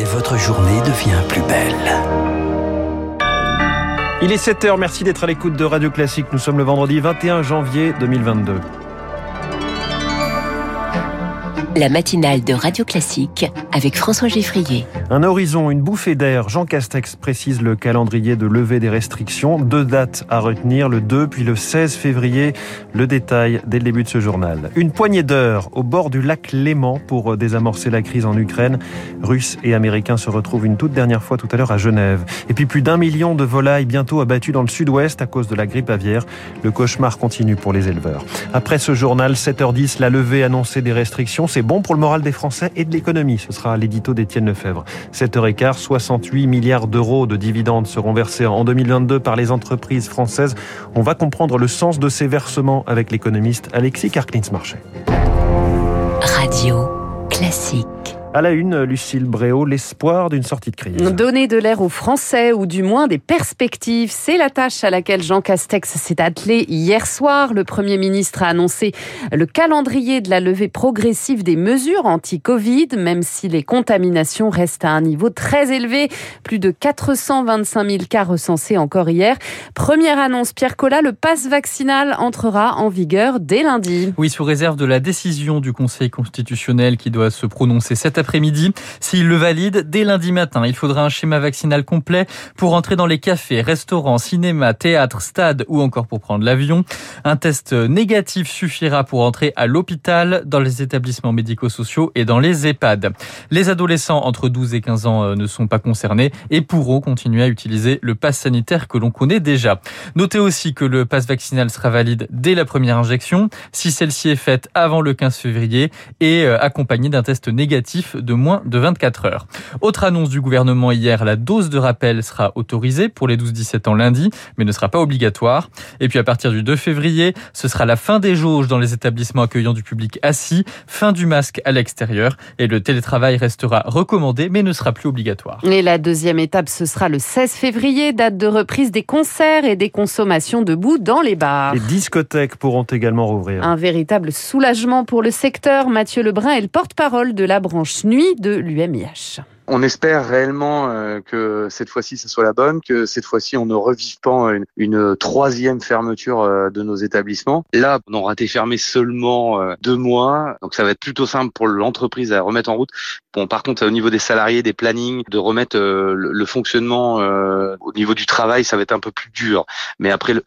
et votre journée devient plus belle. Il est 7h, merci d'être à l'écoute de Radio Classique. Nous sommes le vendredi 21 janvier 2022. La matinale de Radio Classique avec François Geffrier. Un horizon, une bouffée d'air. Jean Castex précise le calendrier de levée des restrictions. Deux dates à retenir, le 2 puis le 16 février. Le détail dès le début de ce journal. Une poignée d'heures au bord du lac Léman pour désamorcer la crise en Ukraine. Russes et Américains se retrouvent une toute dernière fois tout à l'heure à Genève. Et puis plus d'un million de volailles bientôt abattues dans le sud-ouest à cause de la grippe aviaire. Le cauchemar continue pour les éleveurs. Après ce journal, 7h10, la levée annoncée des restrictions. Bon pour le moral des Français et de l'économie. Ce sera l'édito d'Étienne Lefebvre. 7h15, 68 milliards d'euros de dividendes seront versés en 2022 par les entreprises françaises. On va comprendre le sens de ces versements avec l'économiste Alexis Karklins-Marchais. Radio classique. À la une, Lucille Bréau, l'espoir d'une sortie de crise. Donner de l'air aux Français, ou du moins des perspectives, c'est la tâche à laquelle Jean Castex s'est attelé hier soir. Le Premier ministre a annoncé le calendrier de la levée progressive des mesures anti-Covid, même si les contaminations restent à un niveau très élevé. Plus de 425 000 cas recensés encore hier. Première annonce, Pierre Collat, le passe vaccinal entrera en vigueur dès lundi. Oui, sous réserve de la décision du Conseil constitutionnel qui doit se prononcer cet après-midi. S'il le valide, dès lundi matin, il faudra un schéma vaccinal complet pour entrer dans les cafés, restaurants, cinémas, théâtres, stades ou encore pour prendre l'avion. Un test négatif suffira pour entrer à l'hôpital, dans les établissements médico-sociaux et dans les EHPAD. Les adolescents entre 12 et 15 ans euh, ne sont pas concernés et pourront continuer à utiliser le pass sanitaire que l'on connaît déjà. Notez aussi que le pass vaccinal sera valide dès la première injection, si celle-ci est faite avant le 15 février et euh, accompagnée d'un test négatif de moins de 24 heures. Autre annonce du gouvernement hier, la dose de rappel sera autorisée pour les 12-17 ans lundi, mais ne sera pas obligatoire. Et puis à partir du 2 février, ce sera la fin des jauges dans les établissements accueillant du public assis, fin du masque à l'extérieur et le télétravail restera recommandé mais ne sera plus obligatoire. Et la deuxième étape, ce sera le 16 février, date de reprise des concerts et des consommations debout dans les bars. Les discothèques pourront également rouvrir. Un véritable soulagement pour le secteur. Mathieu Lebrun est le porte-parole de la branche nuit de l'UMIH. On espère réellement euh, que cette fois-ci, ce soit la bonne, que cette fois-ci, on ne revive pas une, une troisième fermeture euh, de nos établissements. Là, on aura été fermé seulement euh, deux mois, donc ça va être plutôt simple pour l'entreprise à remettre en route. Bon, par contre, au niveau des salariés, des plannings, de remettre le, le, fonctionnement au niveau du travail, ça va être un peu plus dur. Mais après, le,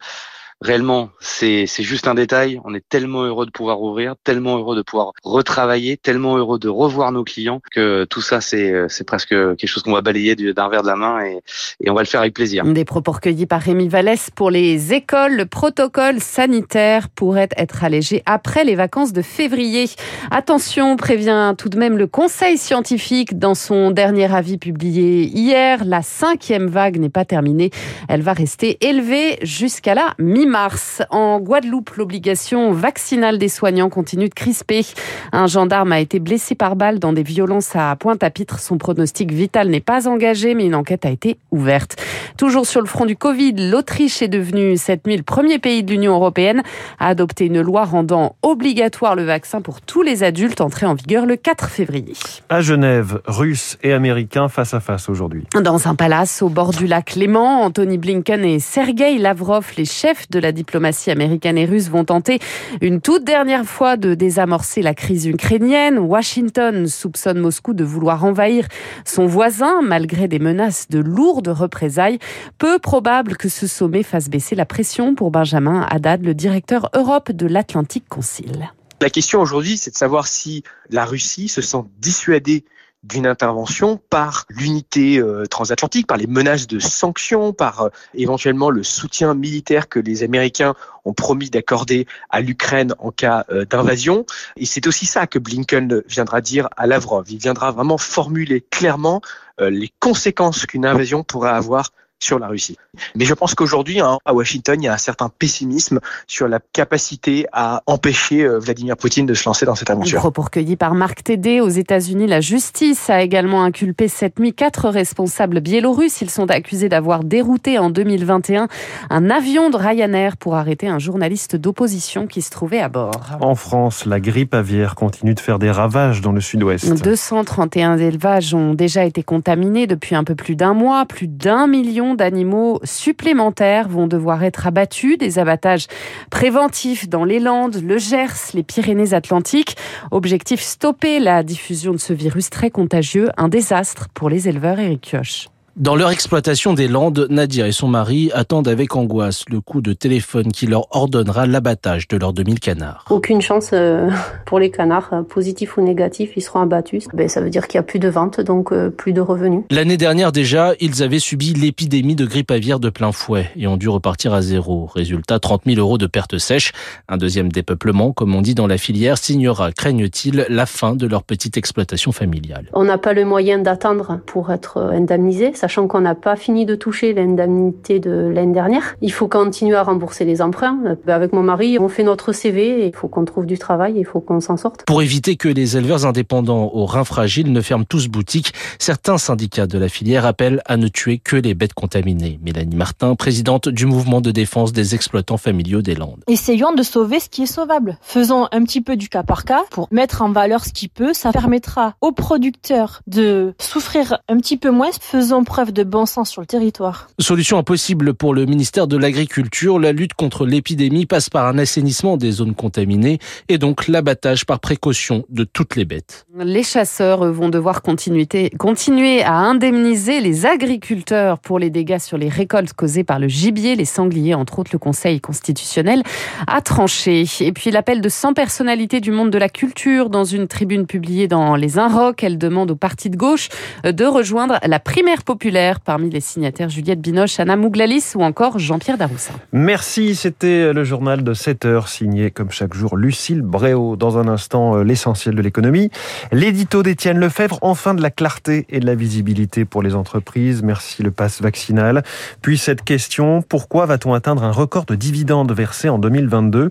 réellement, c'est juste un détail. On est tellement heureux de pouvoir ouvrir, tellement heureux de pouvoir retravailler, tellement heureux de revoir nos clients que tout ça, c'est presque quelque chose qu'on va balayer d'un verre de la main et, et, on va le faire avec plaisir. Des propos recueillis par Rémi Vallès pour les écoles. Le protocole sanitaire pourrait être allégé après les vacances de février. Attention, prévient tout de même le Conseil scientifique dans son dernier avis publié hier. La cinquième vague n'est pas terminée. Elle va rester élevée jusqu'à la mi mars. En Guadeloupe, l'obligation vaccinale des soignants continue de crisper. Un gendarme a été blessé par balle dans des violences à Pointe-à-Pitre. Son pronostic vital n'est pas engagé, mais une enquête a été ouverte. Toujours sur le front du Covid, l'Autriche est devenue 7000 premier pays de l'Union européenne à adopter une loi rendant obligatoire le vaccin pour tous les adultes entrée en vigueur le 4 février. À Genève, Russes et Américains face à face aujourd'hui. Dans un palace au bord du lac Léman, Anthony Blinken et Sergei Lavrov, les chefs de la diplomatie américaine et russe, vont tenter une toute dernière fois de désamorcer la crise ukrainienne. Washington soupçonne Moscou de vouloir envahir son voisin malgré des menaces de lourdes représailles. Peu probable que ce sommet fasse baisser la pression pour Benjamin Haddad, le directeur Europe de l'Atlantique Concile. La question aujourd'hui, c'est de savoir si la Russie se sent dissuadée d'une intervention par l'unité euh, transatlantique, par les menaces de sanctions, par euh, éventuellement le soutien militaire que les Américains ont promis d'accorder à l'Ukraine en cas euh, d'invasion. Et c'est aussi ça que Blinken viendra dire à Lavrov. Il viendra vraiment formuler clairement les conséquences qu'une invasion pourrait avoir sur la Russie. Mais je pense qu'aujourd'hui, hein, à Washington, il y a un certain pessimisme sur la capacité à empêcher euh, Vladimir Poutine de se lancer dans cette aventure. Propos recueillis par Marc Tédé. Aux États-Unis, la justice a également inculpé cette nuit quatre responsables biélorusses. Ils sont accusés d'avoir dérouté en 2021 un avion de Ryanair pour arrêter un journaliste d'opposition qui se trouvait à bord. En France, la grippe aviaire continue de faire des ravages dans le sud-ouest. 231 élevages ont déjà été contaminés depuis un peu plus d'un mois. Plus d'un million d'animaux supplémentaires vont devoir être abattus. Des abattages préventifs dans les Landes, le Gers, les Pyrénées-Atlantiques. Objectif stopper la diffusion de ce virus très contagieux. Un désastre pour les éleveurs, Eric Kioch. Dans leur exploitation des Landes, Nadir et son mari attendent avec angoisse le coup de téléphone qui leur ordonnera l'abattage de leurs 2000 canards. Aucune chance euh, pour les canards, euh, positif ou négatif, ils seront abattus. Ben, ça veut dire qu'il n'y a plus de ventes, donc euh, plus de revenus. L'année dernière déjà, ils avaient subi l'épidémie de grippe aviaire de plein fouet et ont dû repartir à zéro. Résultat, 30 000 euros de pertes sèches. Un deuxième dépeuplement, comme on dit dans la filière, signera, craignent-ils, la fin de leur petite exploitation familiale. On n'a pas le moyen d'attendre pour être indemnisé sachant qu'on n'a pas fini de toucher l'indemnité de l'année dernière. Il faut continuer à rembourser les emprunts. Avec mon mari, on fait notre CV, il faut qu'on trouve du travail, il faut qu'on s'en sorte. Pour éviter que les éleveurs indépendants aux reins fragiles ne ferment tous boutique, certains syndicats de la filière appellent à ne tuer que les bêtes contaminées. Mélanie Martin, présidente du mouvement de défense des exploitants familiaux des Landes. Essayons de sauver ce qui est sauvable. Faisons un petit peu du cas par cas pour mettre en valeur ce qui peut. Ça permettra aux producteurs de souffrir un petit peu moins. Faisons preuve de bon sens sur le territoire. Solution impossible pour le ministère de l'Agriculture. La lutte contre l'épidémie passe par un assainissement des zones contaminées et donc l'abattage par précaution de toutes les bêtes. Les chasseurs vont devoir continuer, continuer à indemniser les agriculteurs pour les dégâts sur les récoltes causées par le gibier, les sangliers, entre autres le Conseil constitutionnel a tranché. Et puis l'appel de 100 personnalités du monde de la culture dans une tribune publiée dans les Inrocks. Elle demande au parti de gauche de rejoindre la primaire populaire Parmi les signataires, Juliette Binoche, Anna Mouglalis ou encore Jean-Pierre Daroussin. Merci, c'était le journal de 7 heures, signé comme chaque jour Lucille Bréau. Dans un instant, euh, l'essentiel de l'économie. L'édito d'Étienne Lefebvre, enfin de la clarté et de la visibilité pour les entreprises. Merci le pass vaccinal. Puis cette question, pourquoi va-t-on atteindre un record de dividendes versés en 2022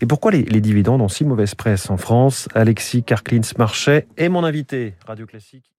Et pourquoi les, dividendes ont si mauvaise presse en France? Alexis Karklins-Marchais est mon invité. Radio Classique.